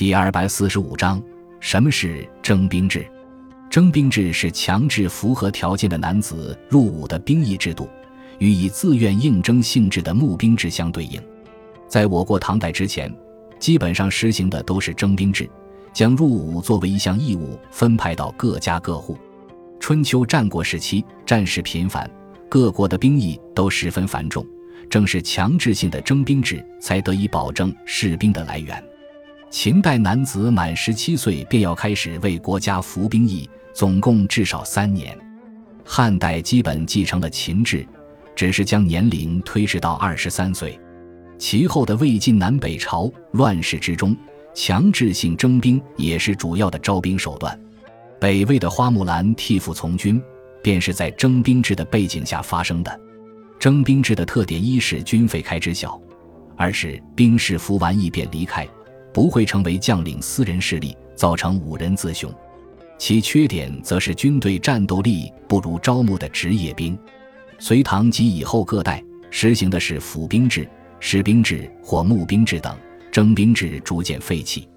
第二百四十五章：什么是征兵制？征兵制是强制符合条件的男子入伍的兵役制度，与以自愿应征性质的募兵制相对应。在我国唐代之前，基本上实行的都是征兵制，将入伍作为一项义务分派到各家各户。春秋战国时期，战事频繁，各国的兵役都十分繁重，正是强制性的征兵制才得以保证士兵的来源。秦代男子满十七岁便要开始为国家服兵役。总共至少三年，汉代基本继承了秦制，只是将年龄推迟到二十三岁。其后的魏晋南北朝乱世之中，强制性征兵也是主要的招兵手段。北魏的花木兰替父从军，便是在征兵制的背景下发生的。征兵制的特点一是军费开支小，二是兵士服完役便离开，不会成为将领私人势力，造成五人自雄。其缺点则是军队战斗力不如招募的职业兵。隋唐及以后各代实行的是府兵制、士兵制或募兵制等，征兵制逐渐废弃。